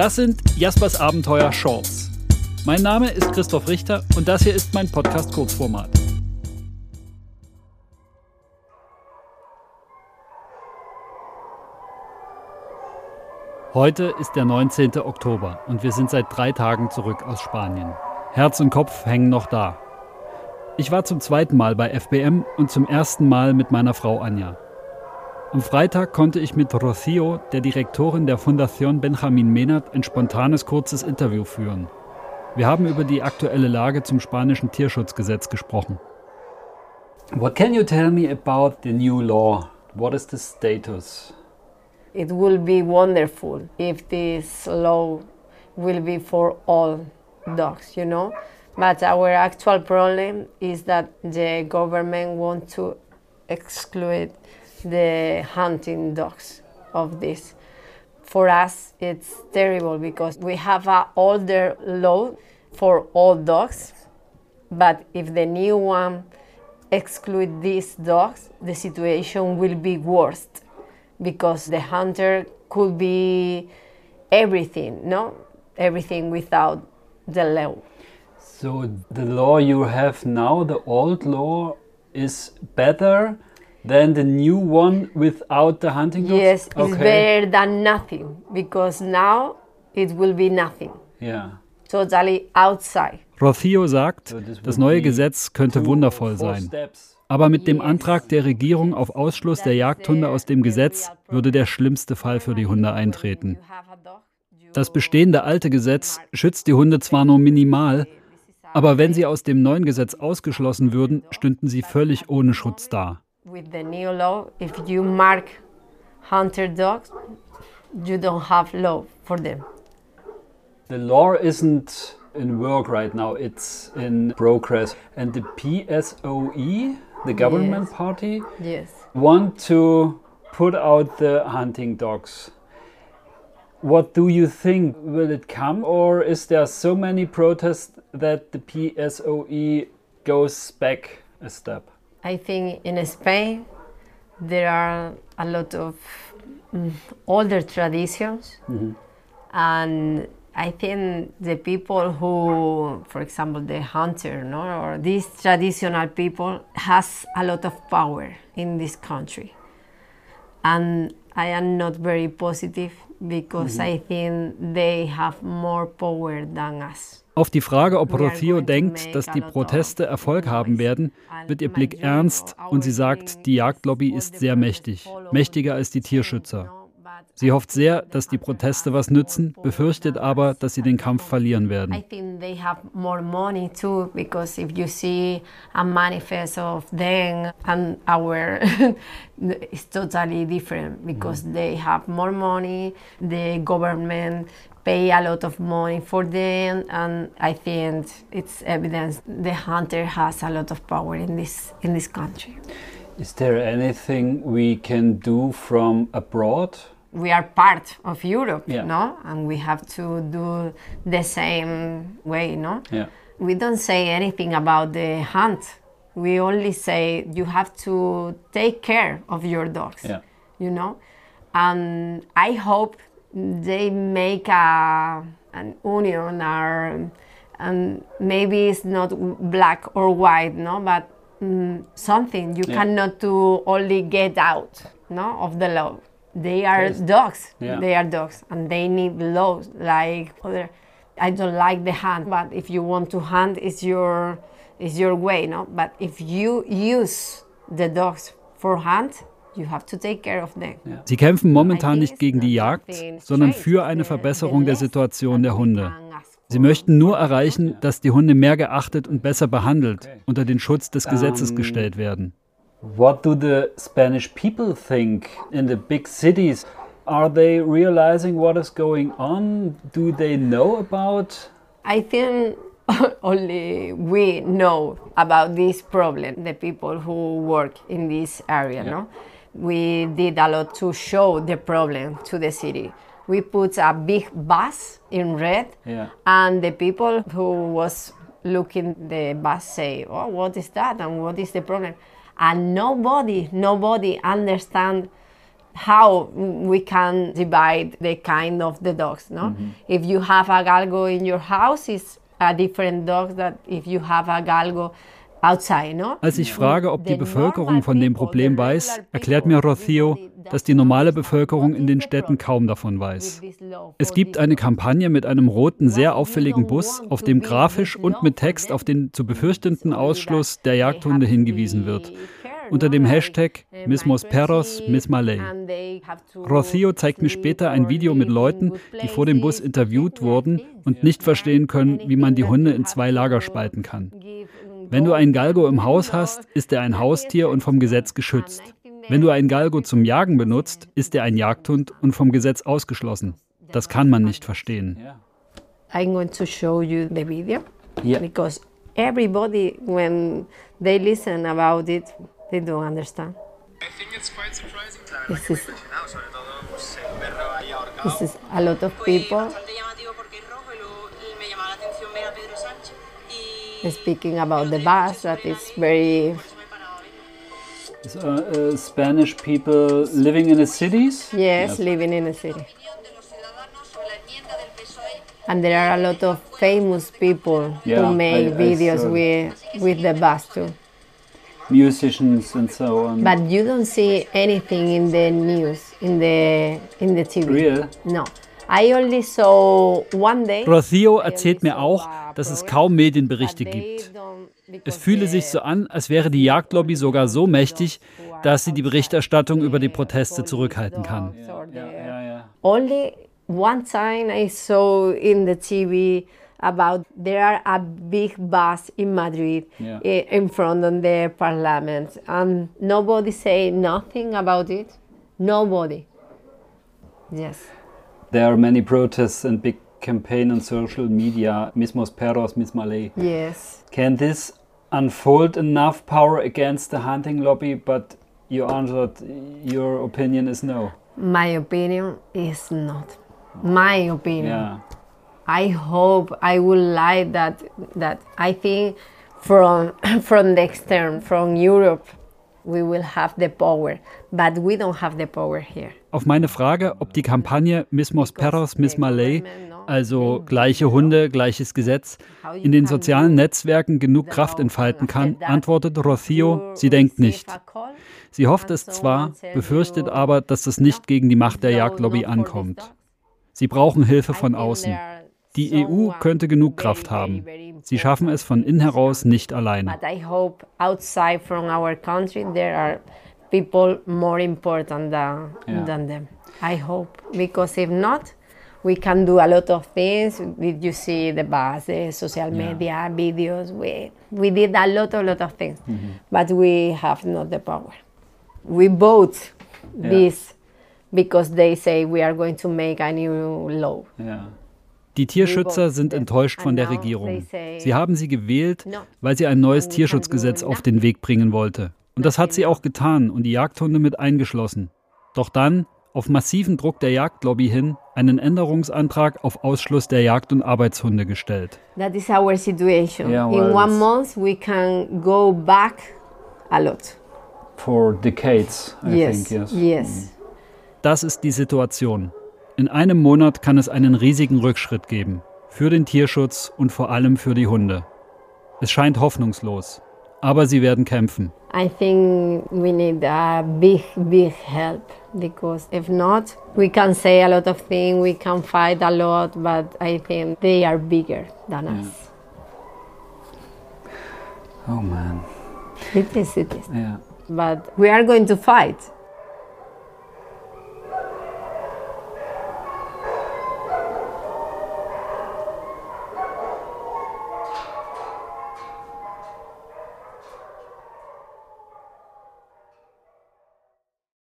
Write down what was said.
Das sind Jaspers Abenteuer Shorts. Mein Name ist Christoph Richter und das hier ist mein Podcast Kurzformat. Heute ist der 19. Oktober und wir sind seit drei Tagen zurück aus Spanien. Herz und Kopf hängen noch da. Ich war zum zweiten Mal bei FBM und zum ersten Mal mit meiner Frau Anja. Am Freitag konnte ich mit Rocío, der Direktorin der Fundación Benjamin Menat, ein spontanes kurzes Interview führen. Wir haben über die aktuelle Lage zum spanischen Tierschutzgesetz gesprochen. What can you tell me about the new law? What is the status? it will be wonderful if this law will be for all dogs, you know. But our actual problem is that the government wants to exclude the hunting dogs of this. For us, it's terrible because we have an older law for all dogs, but if the new one exclude these dogs, the situation will be worse because the hunter could be everything, no? Everything without the law. So the law you have now, the old law, is better than the new one without the hunting dogs? Yes, it's okay. better than nothing because now it will be nothing. Yeah. Totally outside. Rocío sagt, das neue Gesetz könnte wundervoll sein. Aber mit dem Antrag der Regierung auf Ausschluss der Jagdhunde aus dem Gesetz würde der schlimmste Fall für die Hunde eintreten. Das bestehende alte Gesetz schützt die Hunde zwar nur minimal, aber wenn sie aus dem neuen Gesetz ausgeschlossen würden, stünden sie völlig ohne Schutz da. With the new law, if you mark hunter dogs, you don't have law for them. The law isn't in work right now, it's in progress. And the PSOE the government yes. party yes. want to put out the hunting dogs. What do you think? Will it come, or is there so many protests that the PSOE goes back a step? I think in Spain there are a lot of mm, older traditions, mm -hmm. and I think the people who, for example, the hunter, no, or these traditional people, has a lot of power in this country, and I am not very positive because -hmm. I think they have more power than us. Auf die Frage, ob Rocío denkt, dass die Proteste Erfolg haben werden, wird ihr Blick ernst und sie sagt, die Jagdlobby ist sehr mächtig, mächtiger als die Tierschützer. Sie hofft sehr, dass die Proteste was nützen, befürchtet aber, dass sie den Kampf verlieren werden. I think they have more money too, because if you see a manifest of them and our, it's totally different because mm. they have more money, the government pay a lot of money for them, and I think it's evidence the hunter has a lot of power in this in this country. Is there anything we can do from abroad? We are part of Europe, yeah. no? And we have to do the same way, no? Yeah. We don't say anything about the hunt. We only say you have to take care of your dogs, yeah. you know? And I hope they make a, an union or and maybe it's not black or white, no? But mm, something you cannot do only get out, no, of the law they are yes. dogs. Yeah. They are dogs, and they need laws like other. I don't like the hunt, but if you want to hunt, it's your it's your way, no. But if you use the dogs for hunt, you have to take care of them. Sie kämpfen momentan nicht gegen die Jagd, sondern für eine Verbesserung der Situation der Hunde. Sie möchten nur erreichen, dass die Hunde mehr geachtet und besser behandelt, unter den Schutz des Gesetzes gestellt werden. What do the Spanish people think in the big cities? Are they realizing what is going on? Do they know about? I think only we know about this problem, the people who work in this area, yeah. no? We did a lot to show the problem to the city. We put a big bus in red yeah. and the people who was looking the bus say, "Oh, what is that? And what is the problem?" And nobody nobody understand how we can divide the kind of the dogs. No, mm-hmm. if you have a galgo in your house, it's a different dog that if you have a galgo. Als ich frage, ob die Bevölkerung von dem Problem weiß, erklärt mir Rocio, dass die normale Bevölkerung in den Städten kaum davon weiß. Es gibt eine Kampagne mit einem roten, sehr auffälligen Bus, auf dem grafisch und mit Text auf den zu befürchtenden Ausschluss der Jagdhunde hingewiesen wird unter dem Hashtag Mismos Perros, Miss Malay. Rocio zeigt mir später ein Video mit Leuten, die vor dem Bus interviewt wurden und nicht verstehen können, wie man die Hunde in zwei Lager spalten kann. Wenn du einen Galgo im Haus hast, ist er ein Haustier und vom Gesetz geschützt. Wenn du einen Galgo zum Jagen benutzt, ist er ein Jagdhund und vom Gesetz ausgeschlossen. Das kann man nicht verstehen. I'm going to show you the video yeah. because everybody, when they listen about it, they don't understand. I think it's quite surprising. This is, this is a lot of people speaking about the bus that is very So, uh, Spanish people living in the cities? yes living in a city and there are a lot of famous people Yeah, who make I- I videos saw. with with the bus too Musicians and so on. but you don't see anything in the news in the in the tv Real? no i only saw one day Rocio erzählt mir auch, dass es kaum Medienberichte gibt. Es fühle sich so an, als wäre die Jagdlobby sogar so mächtig, dass sie die Berichterstattung über die Proteste zurückhalten kann. Only one time I saw in the TV about there are a big bus in Madrid Yeah. i- in front of the parliament and nobody say nothing about it. Nobody. Yes. There are many protests and big campaign on social media, Mismos Perros, Miss Malay. Yes. Can this unfold enough power against the hunting lobby? But you answered, your opinion is no. My opinion is not. My opinion. Yeah. I hope I would like that that I think from from the extern from Europe we will have the power, but we don't have the power here. Auf meine Frage, ob die Kampagne Mismos Perros, Miss Malay, also gleiche Hunde, gleiches Gesetz, in den sozialen Netzwerken genug Kraft entfalten kann, antwortet Rocio, sie denkt nicht. Sie hofft es zwar, befürchtet aber, dass das nicht gegen die Macht der Jagdlobby ankommt. Sie brauchen Hilfe von außen. Die EU könnte genug Kraft haben. Sie schaffen es von innen heraus nicht alleine. People more important than, Yeah. than them. I hope. Because if not, we can do a lot of things. Did you see the bus, the social Yeah. media, videos? We, we did a lot, a lot of things. But we have not the power. We vote Yeah. this because they say we are going to make a new law. Die Tierschützer sind enttäuscht von der Regierung. Sie haben sie gewählt, weil sie ein neues Tierschutzgesetz auf den Weg bringen wollte. Und das hat sie auch getan und die Jagdhunde mit eingeschlossen. Doch dann, auf massiven Druck der Jagdlobby hin, einen Änderungsantrag auf Ausschluss der Jagd- und Arbeitshunde gestellt. That is our situation. Yeah, In well, one it's- month, we can go back a lot. For decades, I yes, think, yes. yes. Das ist die Situation. In einem Monat kann es einen riesigen Rückschritt geben. Für den Tierschutz und vor allem für die Hunde. Es scheint hoffnungslos. Aber sie werden kämpfen. I think we need a big, big help because if not, we can say a lot of things, we can fight a lot, but I think they are bigger than us. Oh man. It is, it is. Yeah. But we are going to fight.